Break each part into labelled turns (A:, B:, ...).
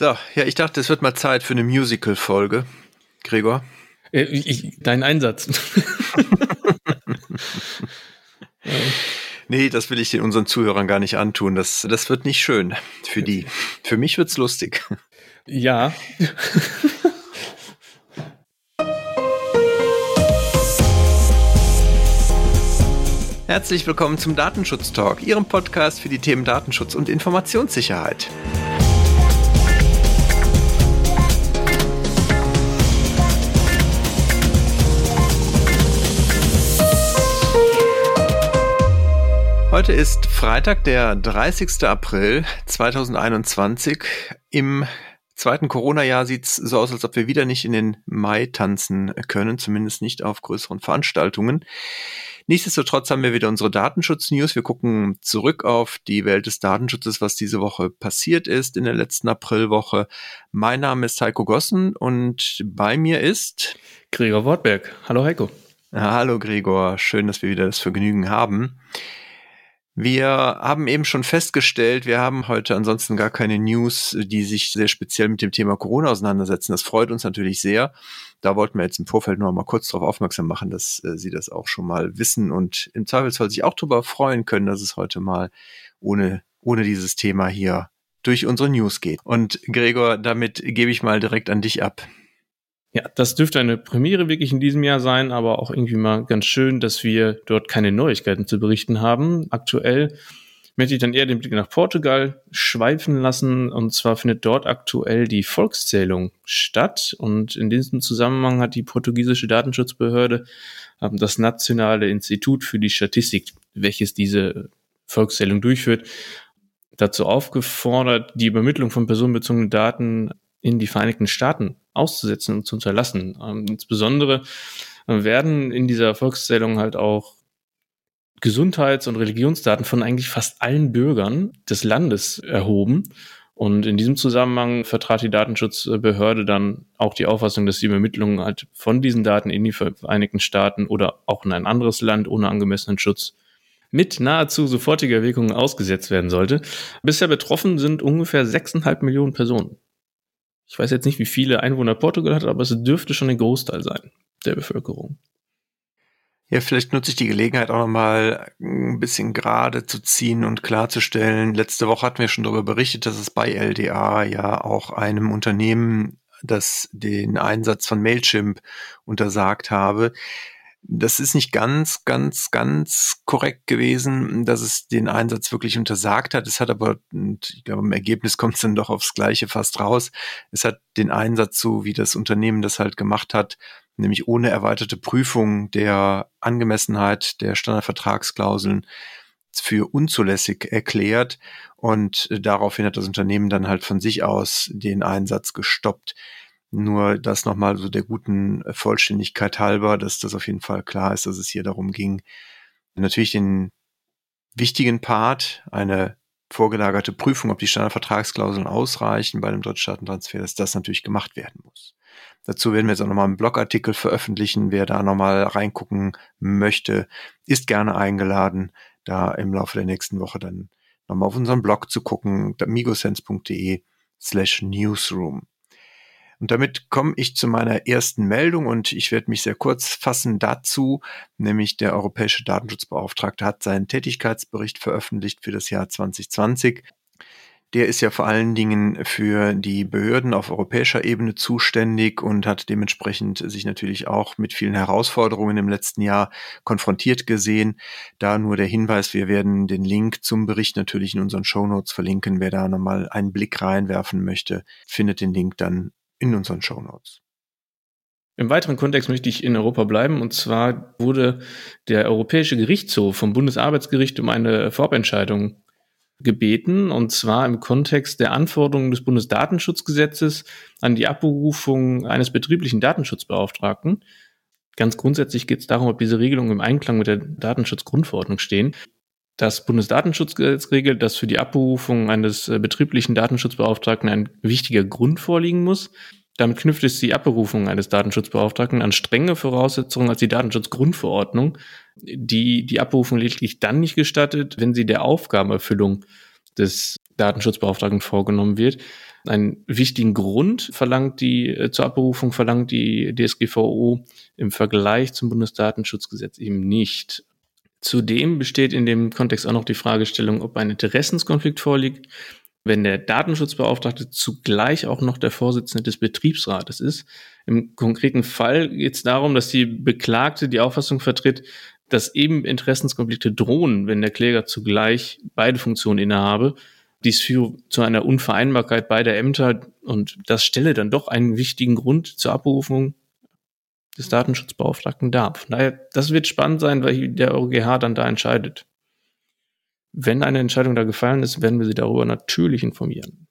A: So, ja, ich dachte, es wird mal Zeit für eine Musical-Folge. Gregor?
B: Äh, ich, dein Einsatz.
A: Nee, das will ich den unseren Zuhörern gar nicht antun. Das, das wird nicht schön für die. Für mich wird's lustig.
B: Ja.
A: Herzlich willkommen zum Datenschutz Talk, Ihrem Podcast für die Themen Datenschutz und Informationssicherheit. Heute ist Freitag, der 30. April 2021. Im zweiten Corona-Jahr sieht es so aus, als ob wir wieder nicht in den Mai tanzen können, zumindest nicht auf größeren Veranstaltungen. Nichtsdestotrotz haben wir wieder unsere Datenschutz-News. Wir gucken zurück auf die Welt des Datenschutzes, was diese Woche passiert ist in der letzten Aprilwoche. Mein Name ist Heiko Gossen und bei mir ist
B: Gregor Wortberg. Hallo Heiko.
A: Hallo Gregor, schön, dass wir wieder das Vergnügen haben. Wir haben eben schon festgestellt, wir haben heute ansonsten gar keine News, die sich sehr speziell mit dem Thema Corona auseinandersetzen. Das freut uns natürlich sehr. Da wollten wir jetzt im Vorfeld noch mal kurz darauf aufmerksam machen, dass äh, Sie das auch schon mal wissen und im Zweifelsfall sich auch darüber freuen können, dass es heute mal ohne, ohne dieses Thema hier durch unsere News geht. Und Gregor, damit gebe ich mal direkt an dich ab.
B: Ja, das dürfte eine Premiere wirklich in diesem Jahr sein, aber auch irgendwie mal ganz schön, dass wir dort keine Neuigkeiten zu berichten haben. Aktuell möchte ich dann eher den Blick nach Portugal schweifen lassen. Und zwar findet dort aktuell die Volkszählung statt. Und in diesem Zusammenhang hat die portugiesische Datenschutzbehörde ähm, das Nationale Institut für die Statistik, welches diese Volkszählung durchführt, dazu aufgefordert, die Übermittlung von personenbezogenen Daten in die Vereinigten Staaten auszusetzen und zu unterlassen. Ähm, insbesondere werden in dieser Volkszählung halt auch Gesundheits- und Religionsdaten von eigentlich fast allen Bürgern des Landes erhoben. Und in diesem Zusammenhang vertrat die Datenschutzbehörde dann auch die Auffassung, dass die Übermittlung halt von diesen Daten in die Vereinigten Staaten oder auch in ein anderes Land ohne angemessenen Schutz mit nahezu sofortiger Wirkung ausgesetzt werden sollte. Bisher betroffen sind ungefähr 6,5 Millionen Personen. Ich weiß jetzt nicht, wie viele Einwohner Portugal hat, aber es dürfte schon ein Großteil sein der Bevölkerung.
A: Ja, vielleicht nutze ich die Gelegenheit auch nochmal ein bisschen gerade zu ziehen und klarzustellen. Letzte Woche hatten wir schon darüber berichtet, dass es bei LDA ja auch einem Unternehmen, das den Einsatz von Mailchimp untersagt habe, das ist nicht ganz, ganz, ganz korrekt gewesen, dass es den Einsatz wirklich untersagt hat. Es hat aber, und ich glaube, im Ergebnis kommt es dann doch aufs Gleiche fast raus. Es hat den Einsatz so, wie das Unternehmen das halt gemacht hat, nämlich ohne erweiterte Prüfung der Angemessenheit der Standardvertragsklauseln für unzulässig erklärt und daraufhin hat das Unternehmen dann halt von sich aus den Einsatz gestoppt. Nur das nochmal so der guten Vollständigkeit halber, dass das auf jeden Fall klar ist, dass es hier darum ging, natürlich den wichtigen Part, eine vorgelagerte Prüfung, ob die Standardvertragsklauseln ausreichen bei einem Drittstaatentransfer, dass das natürlich gemacht werden muss. Dazu werden wir jetzt auch nochmal einen Blogartikel veröffentlichen. Wer da nochmal reingucken möchte, ist gerne eingeladen, da im Laufe der nächsten Woche dann nochmal auf unseren Blog zu gucken, migosense.de slash newsroom. Und damit komme ich zu meiner ersten Meldung und ich werde mich sehr kurz fassen dazu, nämlich der Europäische Datenschutzbeauftragte hat seinen Tätigkeitsbericht veröffentlicht für das Jahr 2020. Der ist ja vor allen Dingen für die Behörden auf europäischer Ebene zuständig und hat dementsprechend sich natürlich auch mit vielen Herausforderungen im letzten Jahr konfrontiert gesehen. Da nur der Hinweis, wir werden den Link zum Bericht natürlich in unseren Shownotes verlinken. Wer da nochmal einen Blick reinwerfen möchte, findet den Link dann in unseren Show Notes.
B: Im weiteren Kontext möchte ich in Europa bleiben. Und zwar wurde der Europäische Gerichtshof vom Bundesarbeitsgericht um eine Vorabentscheidung gebeten, und zwar im Kontext der Anforderungen des Bundesdatenschutzgesetzes an die Abberufung eines betrieblichen Datenschutzbeauftragten. Ganz grundsätzlich geht es darum, ob diese Regelungen im Einklang mit der Datenschutzgrundverordnung stehen. Das Bundesdatenschutzgesetz regelt, dass für die Abberufung eines äh, betrieblichen Datenschutzbeauftragten ein wichtiger Grund vorliegen muss. Damit knüpft es die Abberufung eines Datenschutzbeauftragten an strenge Voraussetzungen als die Datenschutzgrundverordnung, die die Abberufung lediglich dann nicht gestattet, wenn sie der Aufgabenerfüllung des Datenschutzbeauftragten vorgenommen wird. Einen wichtigen Grund verlangt die äh, zur Abberufung verlangt die DSGVO im Vergleich zum Bundesdatenschutzgesetz eben nicht. Zudem besteht in dem Kontext auch noch die Fragestellung, ob ein Interessenskonflikt vorliegt, wenn der Datenschutzbeauftragte zugleich auch noch der Vorsitzende des Betriebsrates ist. Im konkreten Fall geht es darum, dass die Beklagte die Auffassung vertritt, dass eben Interessenskonflikte drohen, wenn der Kläger zugleich beide Funktionen innehabe. Dies führe zu einer Unvereinbarkeit beider Ämter und das stelle dann doch einen wichtigen Grund zur Abrufung des Datenschutzbeauftragten dar. Daher, das wird spannend sein, weil der EuGH dann da entscheidet. Wenn eine Entscheidung da gefallen ist, werden wir Sie darüber natürlich informieren.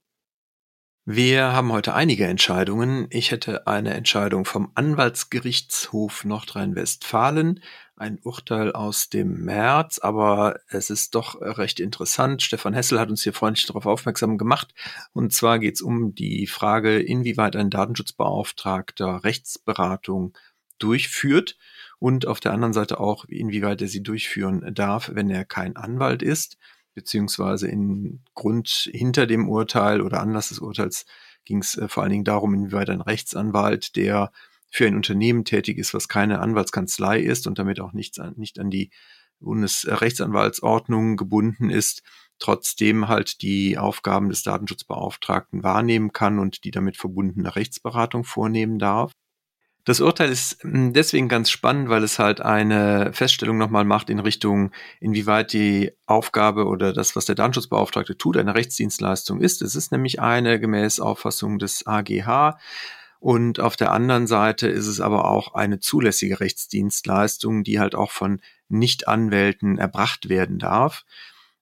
A: Wir haben heute einige Entscheidungen. Ich hätte eine Entscheidung vom Anwaltsgerichtshof Nordrhein-Westfalen, ein Urteil aus dem März, aber es ist doch recht interessant. Stefan Hessel hat uns hier freundlich darauf aufmerksam gemacht. Und zwar geht es um die Frage, inwieweit ein Datenschutzbeauftragter Rechtsberatung durchführt und auf der anderen Seite auch, inwieweit er sie durchführen darf, wenn er kein Anwalt ist, beziehungsweise in Grund hinter dem Urteil oder Anlass des Urteils ging es äh, vor allen Dingen darum, inwieweit ein Rechtsanwalt, der für ein Unternehmen tätig ist, was keine Anwaltskanzlei ist und damit auch nichts an, nicht an die Bundesrechtsanwaltsordnung gebunden ist, trotzdem halt die Aufgaben des Datenschutzbeauftragten wahrnehmen kann und die damit verbundene Rechtsberatung vornehmen darf. Das Urteil ist hm, deswegen ganz spannend, weil es halt eine Feststellung nochmal macht in Richtung, inwieweit die Aufgabe oder das, was der Datenschutzbeauftragte tut, eine Rechtsdienstleistung ist. Es ist nämlich eine gemäß Auffassung des AGH. Und auf der anderen Seite ist es aber auch eine zulässige Rechtsdienstleistung, die halt auch von Nichtanwälten erbracht werden darf.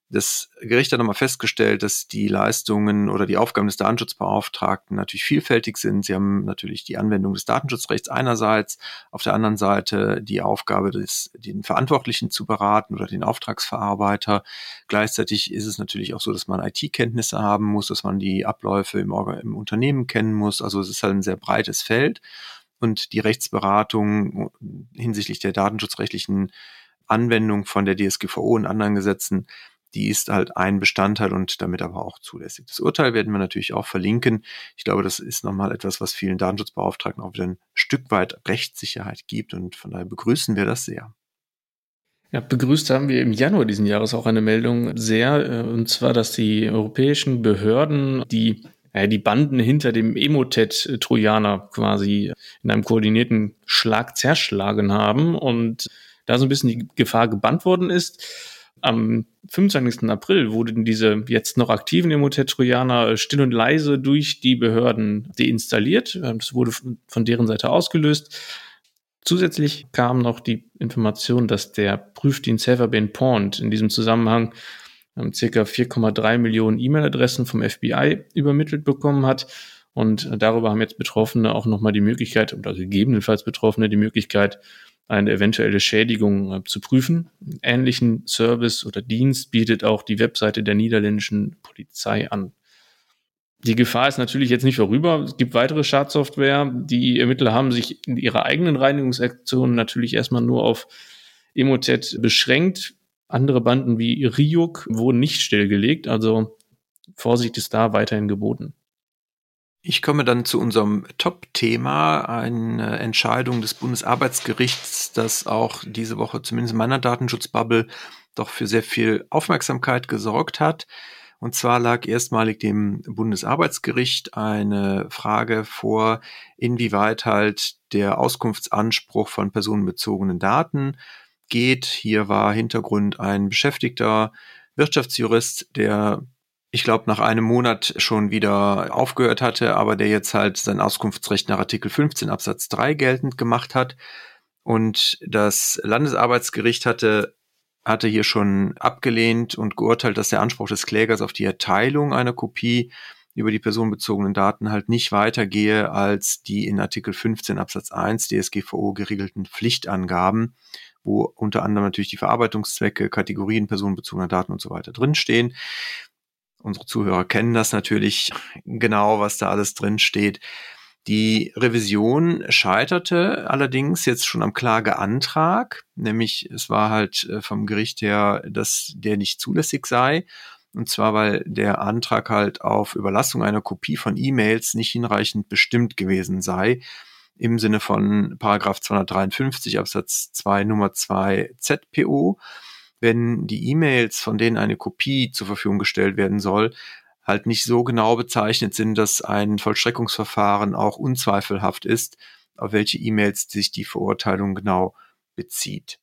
A: Das Gericht hat nochmal festgestellt, dass die Leistungen oder die Aufgaben des Datenschutzbeauftragten natürlich vielfältig sind. Sie haben natürlich die Anwendung des Datenschutzrechts einerseits, auf der anderen Seite die Aufgabe, des, den Verantwortlichen zu beraten oder den Auftragsverarbeiter. Gleichzeitig ist es natürlich auch so, dass man IT-Kenntnisse haben muss, dass man die Abläufe im, im Unternehmen kennen muss. Also es ist halt ein sehr breites Feld und die Rechtsberatung hinsichtlich der datenschutzrechtlichen Anwendung von der DSGVO und anderen Gesetzen die ist halt ein Bestandteil und damit aber auch zulässig. Das Urteil werden wir natürlich auch verlinken. Ich glaube, das ist nochmal etwas, was vielen Datenschutzbeauftragten auch wieder ein Stück weit Rechtssicherheit gibt und von daher begrüßen wir das sehr.
B: Ja, begrüßt haben wir im Januar diesen Jahres auch eine Meldung sehr, äh, und zwar, dass die europäischen Behörden die äh, die Banden hinter dem Emotet-Trojaner quasi in einem koordinierten Schlag zerschlagen haben und da so ein bisschen die Gefahr gebannt worden ist am 25. April wurden diese jetzt noch aktiven Emotet-Trojaner still und leise durch die Behörden deinstalliert. Das wurde von deren Seite ausgelöst. Zusätzlich kam noch die Information, dass der Prüfdienst Saferbane Pond in diesem Zusammenhang ähm, circa 4,3 Millionen E-Mail-Adressen vom FBI übermittelt bekommen hat. Und darüber haben jetzt Betroffene auch nochmal die Möglichkeit, oder gegebenenfalls Betroffene die Möglichkeit, eine eventuelle Schädigung äh, zu prüfen. Ähnlichen Service oder Dienst bietet auch die Webseite der niederländischen Polizei an. Die Gefahr ist natürlich jetzt nicht vorüber. Es gibt weitere Schadsoftware. Die Ermittler haben sich in ihrer eigenen Reinigungsaktion natürlich erstmal nur auf Emotet beschränkt. Andere Banden wie Ryuk wurden nicht stillgelegt. Also Vorsicht ist da weiterhin geboten.
A: Ich komme dann zu unserem Top-Thema, eine Entscheidung des Bundesarbeitsgerichts, das auch diese Woche zumindest in meiner Datenschutzbubble doch für sehr viel Aufmerksamkeit gesorgt hat. Und zwar lag erstmalig dem Bundesarbeitsgericht eine Frage vor, inwieweit halt der Auskunftsanspruch von personenbezogenen Daten geht. Hier war Hintergrund ein beschäftigter Wirtschaftsjurist, der ich glaube, nach einem Monat schon wieder aufgehört hatte, aber der jetzt halt sein Auskunftsrecht nach Artikel 15 Absatz 3 geltend gemacht hat. Und das Landesarbeitsgericht hatte, hatte hier schon abgelehnt und geurteilt, dass der Anspruch des Klägers auf die Erteilung einer Kopie über die personenbezogenen Daten halt nicht weitergehe als die in Artikel 15 Absatz 1 DSGVO geregelten Pflichtangaben, wo unter anderem natürlich die Verarbeitungszwecke, Kategorien personenbezogener Daten und so weiter drinstehen. Unsere Zuhörer kennen das natürlich genau, was da alles drin steht. Die Revision scheiterte allerdings jetzt schon am Klageantrag, nämlich es war halt äh, vom Gericht her, dass der nicht zulässig sei. Und zwar, weil der Antrag halt auf Überlassung einer Kopie von E-Mails nicht hinreichend bestimmt gewesen sei im Sinne von Paragraph 253 Absatz 2 Nummer 2 ZPO, wenn die E-Mails, von denen eine Kopie zur Verfügung gestellt werden soll, halt nicht so genau bezeichnet sind, dass ein Vollstreckungsverfahren auch unzweifelhaft ist, auf welche E-Mails sich die Verurteilung genau bezieht.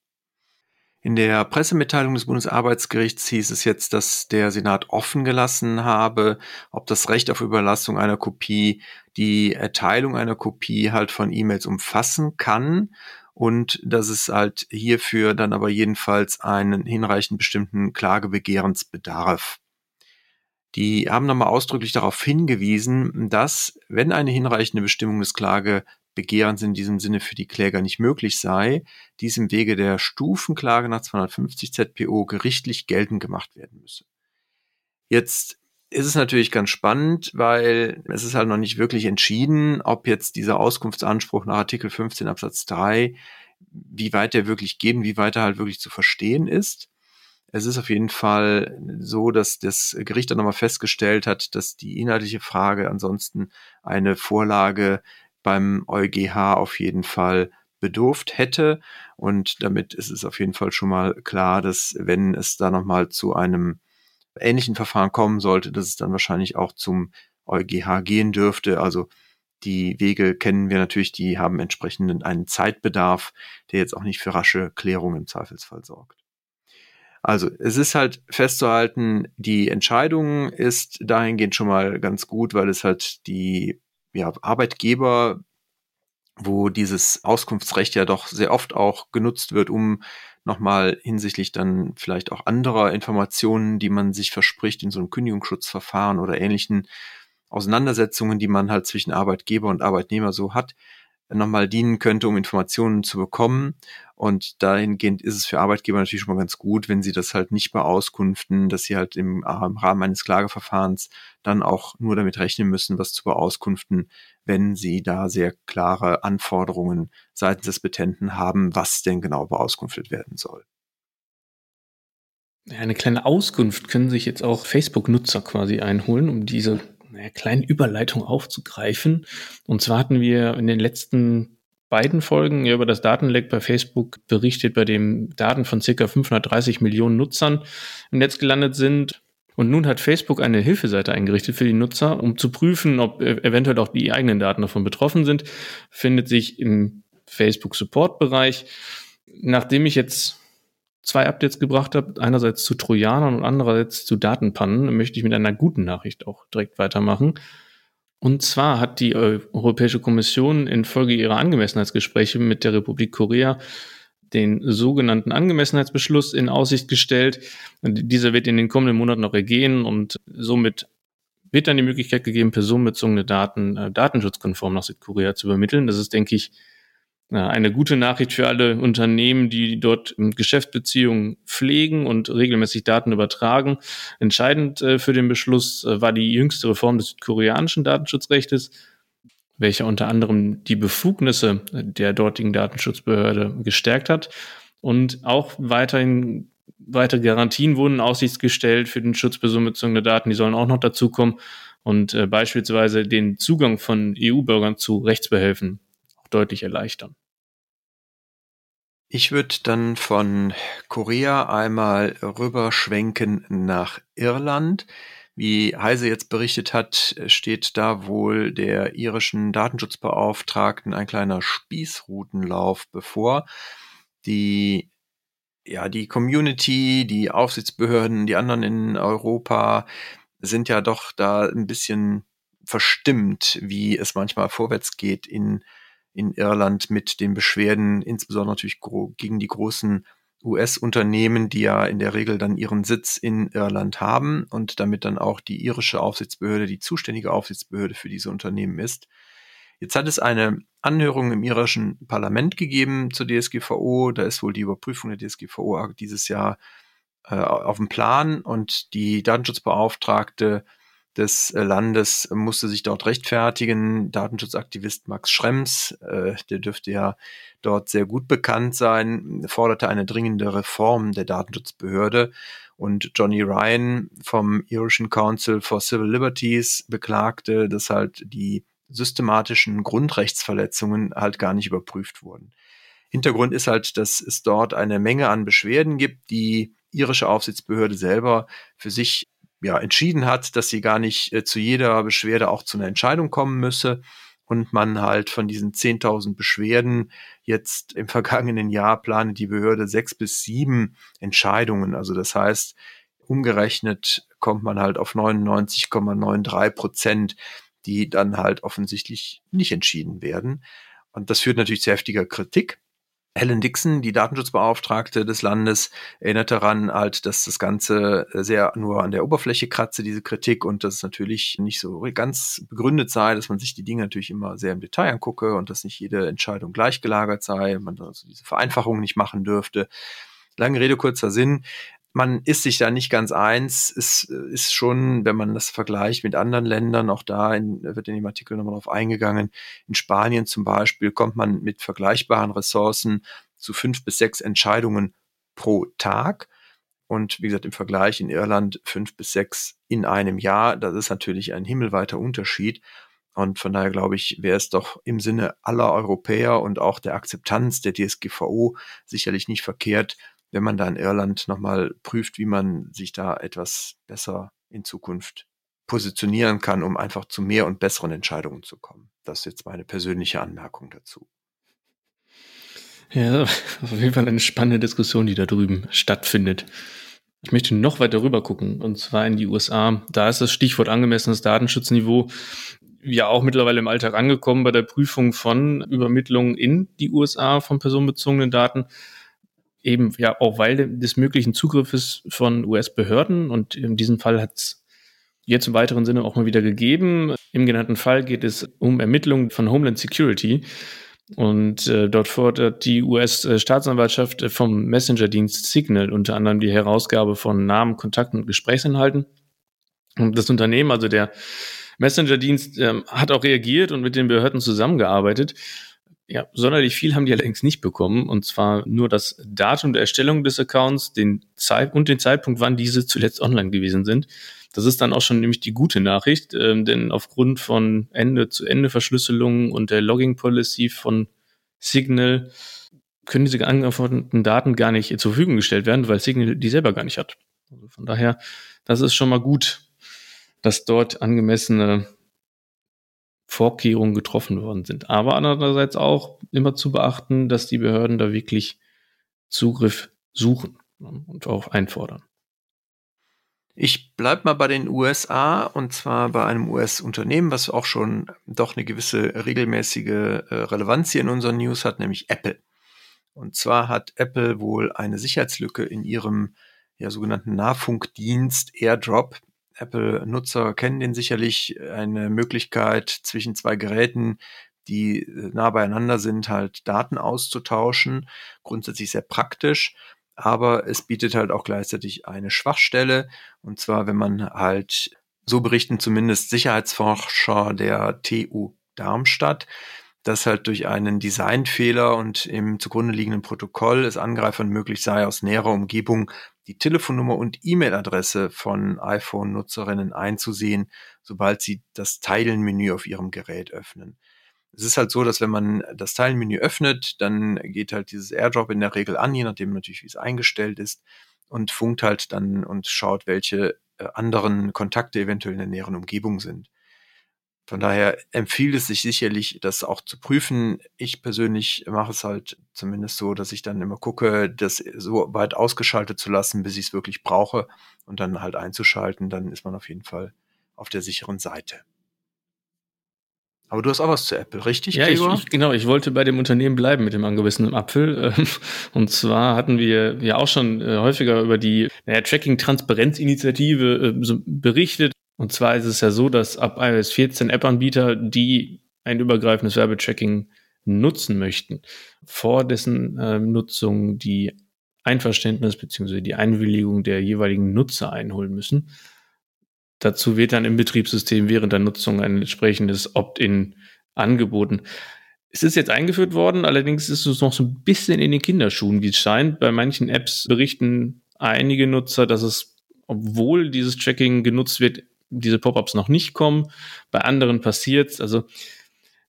A: In der Pressemitteilung des Bundesarbeitsgerichts hieß es jetzt, dass der Senat offen gelassen habe, ob das Recht auf Überlassung einer Kopie die Erteilung einer Kopie halt von E-Mails umfassen kann und dass es halt hierfür dann aber jedenfalls einen hinreichend bestimmten Klagebegehrensbedarf. Die haben nochmal ausdrücklich darauf hingewiesen, dass, wenn eine hinreichende Bestimmung des Klage Begehrens in diesem Sinne für die Kläger nicht möglich sei, dies im Wege der Stufenklage nach 250 ZPO gerichtlich geltend gemacht werden müsse. Jetzt ist es natürlich ganz spannend, weil es ist halt noch nicht wirklich entschieden, ob jetzt dieser Auskunftsanspruch nach Artikel 15 Absatz 3, wie weit der wirklich geht und wie weit er halt wirklich zu verstehen ist. Es ist auf jeden Fall so, dass das Gericht dann nochmal festgestellt hat, dass die inhaltliche Frage ansonsten eine Vorlage beim EuGH auf jeden Fall bedurft hätte. Und damit ist es auf jeden Fall schon mal klar, dass wenn es da nochmal zu einem ähnlichen Verfahren kommen sollte, dass es dann wahrscheinlich auch zum EuGH gehen dürfte. Also die Wege kennen wir natürlich, die haben entsprechend einen Zeitbedarf, der jetzt auch nicht für rasche Klärung im Zweifelsfall sorgt. Also es ist halt festzuhalten, die Entscheidung ist dahingehend schon mal ganz gut, weil es halt die ja, Arbeitgeber, wo dieses Auskunftsrecht ja doch sehr oft auch genutzt wird, um nochmal hinsichtlich dann vielleicht auch anderer Informationen, die man sich verspricht in so einem Kündigungsschutzverfahren oder ähnlichen Auseinandersetzungen, die man halt zwischen Arbeitgeber und Arbeitnehmer so hat, nochmal dienen könnte, um Informationen zu bekommen. Und dahingehend ist es für Arbeitgeber natürlich schon mal ganz gut, wenn sie das halt nicht beauskunften, dass sie halt im, im Rahmen eines Klageverfahrens dann auch nur damit rechnen müssen, was zu beauskunften, wenn sie da sehr klare Anforderungen seitens des Petenten haben, was denn genau beauskunftet werden soll.
B: Eine kleine Auskunft können sich jetzt auch Facebook-Nutzer quasi einholen, um diese naja, kleinen Überleitung aufzugreifen. Und zwar hatten wir in den letzten beiden Folgen über das Datenleck bei Facebook berichtet, bei dem Daten von circa 530 Millionen Nutzern im Netz gelandet sind. Und nun hat Facebook eine Hilfeseite eingerichtet für die Nutzer, um zu prüfen, ob eventuell auch die eigenen Daten davon betroffen sind. Findet sich im Facebook Support Bereich. Nachdem ich jetzt zwei Updates gebracht habe, einerseits zu Trojanern und andererseits zu Datenpannen, möchte ich mit einer guten Nachricht auch direkt weitermachen. Und zwar hat die Europäische Kommission infolge ihrer Angemessenheitsgespräche mit der Republik Korea den sogenannten Angemessenheitsbeschluss in Aussicht gestellt. Dieser wird in den kommenden Monaten noch ergehen und somit wird dann die Möglichkeit gegeben, personenbezogene Daten äh, datenschutzkonform nach Südkorea zu übermitteln. Das ist, denke ich, eine gute Nachricht für alle Unternehmen, die dort Geschäftsbeziehungen pflegen und regelmäßig Daten übertragen. Entscheidend äh, für den Beschluss äh, war die jüngste Reform des koreanischen Datenschutzrechtes, welcher unter anderem die Befugnisse der dortigen Datenschutzbehörde gestärkt hat und auch weiterhin weitere Garantien wurden in Aussicht gestellt für den Schutz personenbezogener Daten. Die sollen auch noch dazukommen und äh, beispielsweise den Zugang von EU-Bürgern zu Rechtsbehelfen deutlich erleichtern.
A: Ich würde dann von Korea einmal rüberschwenken nach Irland. Wie Heise jetzt berichtet hat, steht da wohl der irischen Datenschutzbeauftragten ein kleiner Spießrutenlauf bevor. Die, ja, die Community, die Aufsichtsbehörden, die anderen in Europa sind ja doch da ein bisschen verstimmt, wie es manchmal vorwärts geht in in Irland mit den Beschwerden, insbesondere natürlich gegen die großen US-Unternehmen, die ja in der Regel dann ihren Sitz in Irland haben und damit dann auch die irische Aufsichtsbehörde die zuständige Aufsichtsbehörde für diese Unternehmen ist. Jetzt hat es eine Anhörung im irischen Parlament gegeben zur DSGVO. Da ist wohl die Überprüfung der DSGVO dieses Jahr äh, auf dem Plan und die Datenschutzbeauftragte des äh, Landes musste sich dort rechtfertigen. Datenschutzaktivist Max Schrems, äh, der dürfte ja dort sehr gut bekannt sein, forderte eine dringende Reform der Datenschutzbehörde. Und Johnny Ryan vom European Council for Civil Liberties beklagte, dass halt die systematischen Grundrechtsverletzungen halt gar nicht überprüft wurden. Hintergrund ist halt, dass es dort eine Menge an Beschwerden gibt, die irische Aufsichtsbehörde selber für sich ja, entschieden hat, dass sie gar nicht äh, zu jeder Beschwerde auch zu einer Entscheidung kommen müsse und man halt von diesen 10.000 Beschwerden jetzt im vergangenen Jahr plane die Behörde sechs bis sieben Entscheidungen. Also das heißt, umgerechnet kommt man halt auf 99,93 Prozent, die dann halt offensichtlich nicht entschieden werden. Und das führt natürlich zu heftiger Kritik. Helen Dixon, die Datenschutzbeauftragte des Landes, erinnert daran halt, dass das Ganze sehr nur an der Oberfläche kratze, diese Kritik, und dass es natürlich nicht so ganz begründet sei, dass man sich die Dinge natürlich immer sehr im Detail angucke und dass nicht jede Entscheidung gleichgelagert sei, man also diese Vereinfachung nicht machen dürfte. Lange Rede, kurzer Sinn man ist sich da nicht ganz eins. Es ist schon, wenn man das vergleicht mit anderen Ländern, auch da in, wird in dem Artikel nochmal drauf eingegangen. In Spanien zum Beispiel kommt man mit vergleichbaren Ressourcen zu fünf bis sechs Entscheidungen pro Tag. Und wie gesagt, im Vergleich in Irland fünf bis sechs in einem Jahr. Das ist natürlich ein himmelweiter Unterschied. Und von daher glaube ich, wäre es doch im Sinne aller Europäer und auch der Akzeptanz der DSGVO sicherlich nicht verkehrt, wenn man da in Irland nochmal prüft, wie man sich da etwas besser in Zukunft positionieren kann, um einfach zu mehr und besseren Entscheidungen zu kommen. Das ist jetzt meine persönliche Anmerkung dazu.
B: Ja, auf jeden Fall eine spannende Diskussion, die da drüben stattfindet. Ich möchte noch weiter rüber gucken, und zwar in die USA. Da ist das Stichwort angemessenes Datenschutzniveau ja auch mittlerweile im Alltag angekommen bei der Prüfung von Übermittlungen in die USA von personenbezogenen Daten eben ja auch weil des möglichen Zugriffes von US-Behörden und in diesem Fall hat es jetzt im weiteren Sinne auch mal wieder gegeben. Im genannten Fall geht es um Ermittlungen von Homeland Security. Und äh, dort fordert die US-Staatsanwaltschaft vom Messenger-Dienst Signal unter anderem die Herausgabe von Namen, Kontakten und Gesprächsinhalten. Und das Unternehmen, also der Messenger-Dienst, äh, hat auch reagiert und mit den Behörden zusammengearbeitet. Ja, sonderlich viel haben die allerdings nicht bekommen, und zwar nur das Datum der Erstellung des Accounts den Zeit und den Zeitpunkt, wann diese zuletzt online gewesen sind. Das ist dann auch schon nämlich die gute Nachricht, äh, denn aufgrund von Ende-zu-Ende-Verschlüsselung und der Logging-Policy von Signal können diese angeforderten Daten gar nicht zur Verfügung gestellt werden, weil Signal die selber gar nicht hat. Also von daher, das ist schon mal gut, dass dort angemessene Vorkehrungen getroffen worden sind. Aber andererseits auch immer zu beachten, dass die Behörden da wirklich Zugriff suchen und auch einfordern.
A: Ich bleibe mal bei den USA und zwar bei einem US-Unternehmen, was auch schon doch eine gewisse regelmäßige äh, Relevanz hier in unseren News hat, nämlich Apple. Und zwar hat Apple wohl eine Sicherheitslücke in ihrem ja, sogenannten Nahfunkdienst AirDrop Apple-Nutzer kennen den sicherlich, eine Möglichkeit zwischen zwei Geräten, die äh, nah beieinander sind, halt Daten auszutauschen. Grundsätzlich sehr praktisch, aber es bietet halt auch gleichzeitig eine Schwachstelle. Und zwar, wenn man halt, so berichten zumindest Sicherheitsforscher der TU Darmstadt, dass halt durch einen Designfehler und im zugrunde liegenden Protokoll es Angreifern möglich sei, aus näherer Umgebung die Telefonnummer und E-Mail-Adresse von iPhone-Nutzerinnen einzusehen, sobald sie das Teilen-Menü auf ihrem Gerät öffnen. Es ist halt so, dass wenn man das Teilen-Menü öffnet, dann geht halt dieses AirDrop in der Regel an, je nachdem natürlich, wie es eingestellt ist, und funkt halt dann und schaut, welche äh, anderen Kontakte eventuell in der näheren Umgebung sind. Von daher empfiehlt es sich sicherlich, das auch zu prüfen. Ich persönlich mache es halt zumindest so, dass ich dann immer gucke, das so weit ausgeschaltet zu lassen, bis ich es wirklich brauche und dann halt einzuschalten. Dann ist man auf jeden Fall auf der sicheren Seite. Aber du hast auch was zu Apple, richtig?
B: Ja, ich, ich, genau. Ich wollte bei dem Unternehmen bleiben mit dem angebissenen Apfel. Und zwar hatten wir ja auch schon äh, häufiger über die naja, Tracking-Transparenz-Initiative äh, berichtet. Und zwar ist es ja so, dass ab iOS 14 App-Anbieter, die ein übergreifendes Werbetracking nutzen möchten, vor dessen äh, Nutzung die Einverständnis bzw. die Einwilligung der jeweiligen Nutzer einholen müssen. Dazu wird dann im Betriebssystem während der Nutzung ein entsprechendes Opt-in angeboten. Es ist jetzt eingeführt worden, allerdings ist es noch so ein bisschen in den Kinderschuhen, wie es scheint. Bei manchen Apps berichten einige Nutzer, dass es, obwohl dieses Tracking genutzt wird, diese Pop-ups noch nicht kommen. Bei anderen passiert es. Also,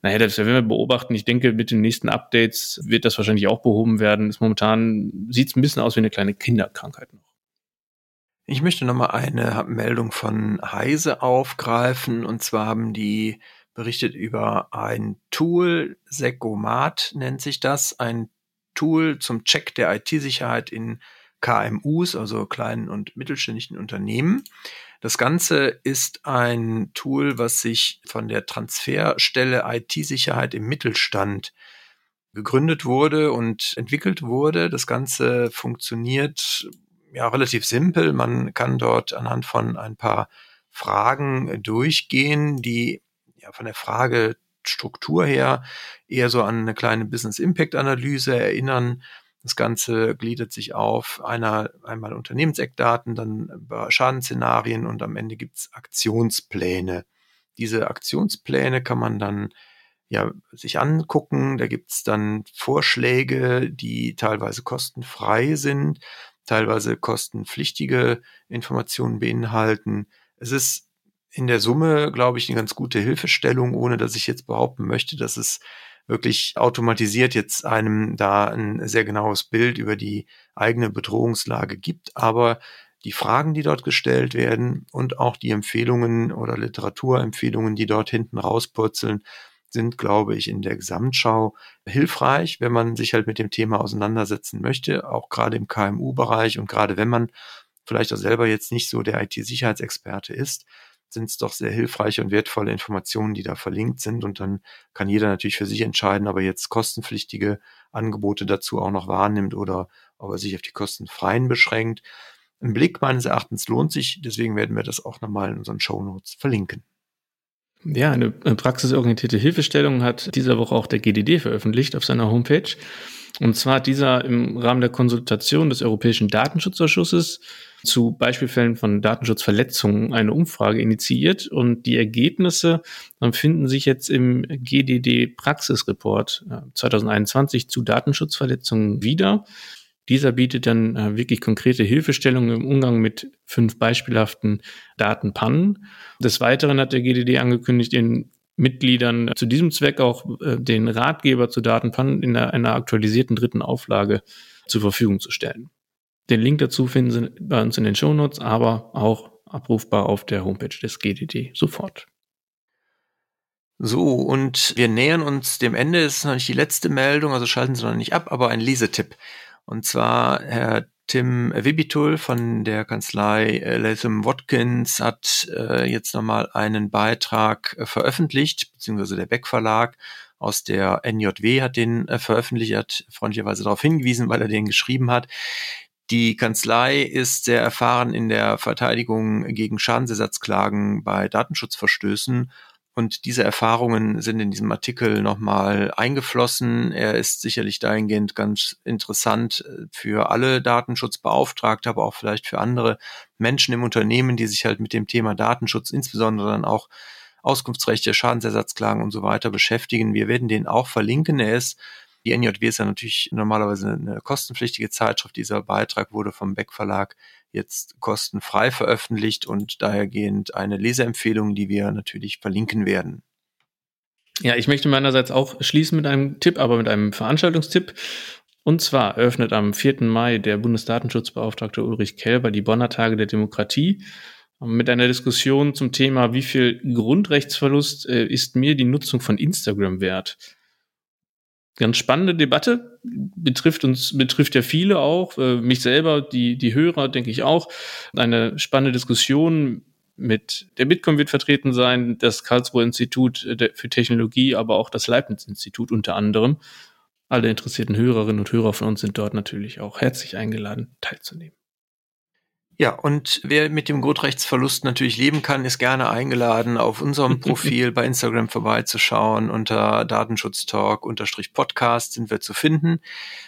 B: naja, das werden wir beobachten. Ich denke, mit den nächsten Updates wird das wahrscheinlich auch behoben werden. Ist momentan sieht es ein bisschen aus wie eine kleine Kinderkrankheit noch.
A: Ich möchte nochmal eine Meldung von Heise aufgreifen. Und zwar haben die berichtet über ein Tool, Secomat nennt sich das, ein Tool zum Check der IT-Sicherheit in KMUs, also kleinen und mittelständischen Unternehmen. Das Ganze ist ein Tool, was sich von der Transferstelle IT-Sicherheit im Mittelstand gegründet wurde und entwickelt wurde. Das Ganze funktioniert ja relativ simpel. Man kann dort anhand von ein paar Fragen durchgehen, die ja, von der Fragestruktur her eher so an eine kleine Business Impact Analyse erinnern. Das Ganze gliedert sich auf einer, einmal Unternehmenseckdaten, dann Schadensszenarien und am Ende gibt's Aktionspläne. Diese Aktionspläne kann man dann ja, sich angucken. Da gibt's dann Vorschläge, die teilweise kostenfrei sind, teilweise kostenpflichtige Informationen beinhalten. Es ist in der Summe, glaube ich, eine ganz gute Hilfestellung, ohne dass ich jetzt behaupten möchte, dass es wirklich automatisiert jetzt einem da ein sehr genaues Bild über die eigene Bedrohungslage gibt. Aber die Fragen, die dort gestellt werden und auch die Empfehlungen oder Literaturempfehlungen, die dort hinten rauspurzeln, sind, glaube ich, in der Gesamtschau hilfreich, wenn man sich halt mit dem Thema auseinandersetzen möchte, auch gerade im KMU-Bereich und gerade wenn man vielleicht auch selber jetzt nicht so der IT-Sicherheitsexperte ist, sind es doch sehr hilfreiche und wertvolle Informationen, die da verlinkt sind. Und dann kann jeder natürlich für sich entscheiden, ob er jetzt kostenpflichtige Angebote dazu auch noch wahrnimmt oder ob er sich auf die kostenfreien beschränkt. Ein Blick meines Erachtens lohnt sich, deswegen werden wir das auch nochmal in unseren Show Notes verlinken.
B: Ja, eine praxisorientierte Hilfestellung hat dieser Woche auch der GDD veröffentlicht auf seiner Homepage. Und zwar hat dieser im Rahmen der Konsultation des Europäischen Datenschutzausschusses zu Beispielfällen von Datenschutzverletzungen eine Umfrage initiiert und die Ergebnisse finden sich jetzt im GDD Praxisreport 2021 äh, zu Datenschutzverletzungen wieder. Dieser bietet dann äh, wirklich konkrete Hilfestellungen im Umgang mit fünf beispielhaften Datenpannen. Des Weiteren hat der GDD angekündigt, den Mitgliedern zu diesem Zweck auch äh, den Ratgeber zu Datenpannen in einer aktualisierten dritten Auflage zur Verfügung zu stellen. Den Link dazu finden Sie bei uns in den Shownotes, aber auch abrufbar auf der Homepage des GDD sofort.
A: So, und wir nähern uns dem Ende. Es ist noch nicht die letzte Meldung, also schalten Sie noch nicht ab, aber ein Lesetipp. Und zwar Herr Tim Wibitul von der Kanzlei Latham Watkins hat äh, jetzt nochmal einen Beitrag äh, veröffentlicht, beziehungsweise der Beck Verlag aus der NJW hat den äh, veröffentlicht, hat freundlicherweise darauf hingewiesen, weil er den geschrieben hat. Die Kanzlei ist sehr erfahren in der Verteidigung gegen Schadensersatzklagen bei Datenschutzverstößen. Und diese Erfahrungen sind in diesem Artikel nochmal eingeflossen. Er ist sicherlich dahingehend ganz interessant äh, für alle Datenschutzbeauftragte, aber auch vielleicht für andere Menschen im Unternehmen, die sich halt mit dem Thema Datenschutz, insbesondere dann auch Auskunftsrechte, Schadensersatzklagen und so weiter beschäftigen. Wir werden den auch verlinken. Er ist die NJW ist ja natürlich normalerweise eine kostenpflichtige Zeitschrift. Dieser Beitrag wurde vom Beck Verlag jetzt kostenfrei veröffentlicht und dahergehend eine Leseempfehlung, die wir natürlich verlinken werden.
B: Ja, ich möchte meinerseits auch schließen mit einem Tipp, aber mit einem Veranstaltungstipp. Und zwar eröffnet am 4. Mai der Bundesdatenschutzbeauftragte Ulrich Kelber die Bonner Tage der Demokratie mit einer Diskussion zum Thema, wie viel Grundrechtsverlust äh, ist mir die Nutzung von Instagram wert? Ganz spannende Debatte. Betrifft uns, betrifft ja viele auch, äh, mich selber, die, die Hörer, denke ich auch. Eine spannende Diskussion mit der Bitcoin wird vertreten sein, das Karlsruher Institut äh, für Technologie, aber auch das Leibniz-Institut unter anderem. Alle interessierten Hörerinnen und Hörer von uns sind dort natürlich auch herzlich eingeladen, teilzunehmen.
A: Ja, und wer mit dem Grundrechtsverlust natürlich leben kann, ist gerne eingeladen, auf unserem Profil bei Instagram vorbeizuschauen. Unter Datenschutztalk-Podcast sind wir zu finden.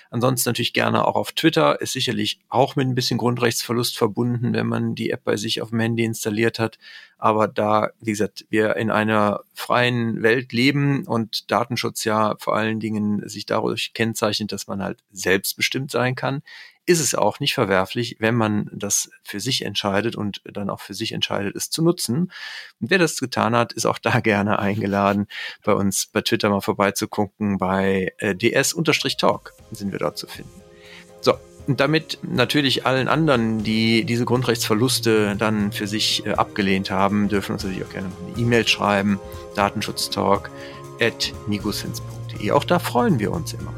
A: Ansonsten natürlich gerne auch auf Twitter. Ist sicherlich auch mit ein bisschen Grundrechtsverlust verbunden, wenn man die App bei sich auf dem Handy installiert hat. Aber da, wie gesagt, wir in einer freien Welt leben und Datenschutz ja vor allen Dingen sich dadurch kennzeichnet, dass man halt selbstbestimmt sein kann, ist es auch nicht verwerflich, wenn man das für sich entscheidet und dann auch für sich entscheidet, es zu nutzen. Und wer das getan hat, ist auch da gerne eingeladen, bei uns bei Twitter mal vorbeizugucken. Bei äh, ds-talk sind wir dort zu finden. So, und damit natürlich allen anderen, die diese Grundrechtsverluste dann für sich äh, abgelehnt haben, dürfen uns natürlich auch gerne eine E-Mail schreiben, datenschutztalk at migosins.de. Auch da freuen wir uns immer.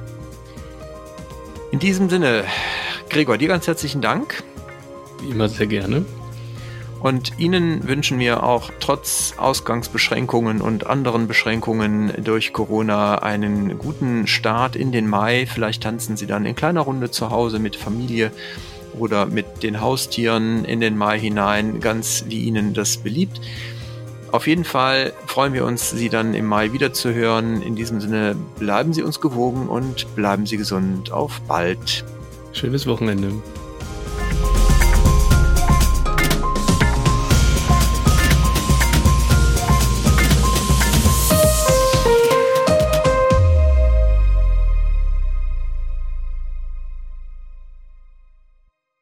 A: In diesem Sinne, Gregor, dir ganz herzlichen Dank.
B: Wie immer sehr gerne.
A: Und Ihnen wünschen wir auch trotz Ausgangsbeschränkungen und anderen Beschränkungen durch Corona einen guten Start in den Mai. Vielleicht tanzen Sie dann in kleiner Runde zu Hause mit Familie oder mit den Haustieren in den Mai hinein, ganz wie Ihnen das beliebt. Auf jeden Fall freuen wir uns, Sie dann im Mai wieder zu hören. In diesem Sinne bleiben Sie uns gewogen und bleiben Sie gesund. Auf bald.
B: Schönes Wochenende.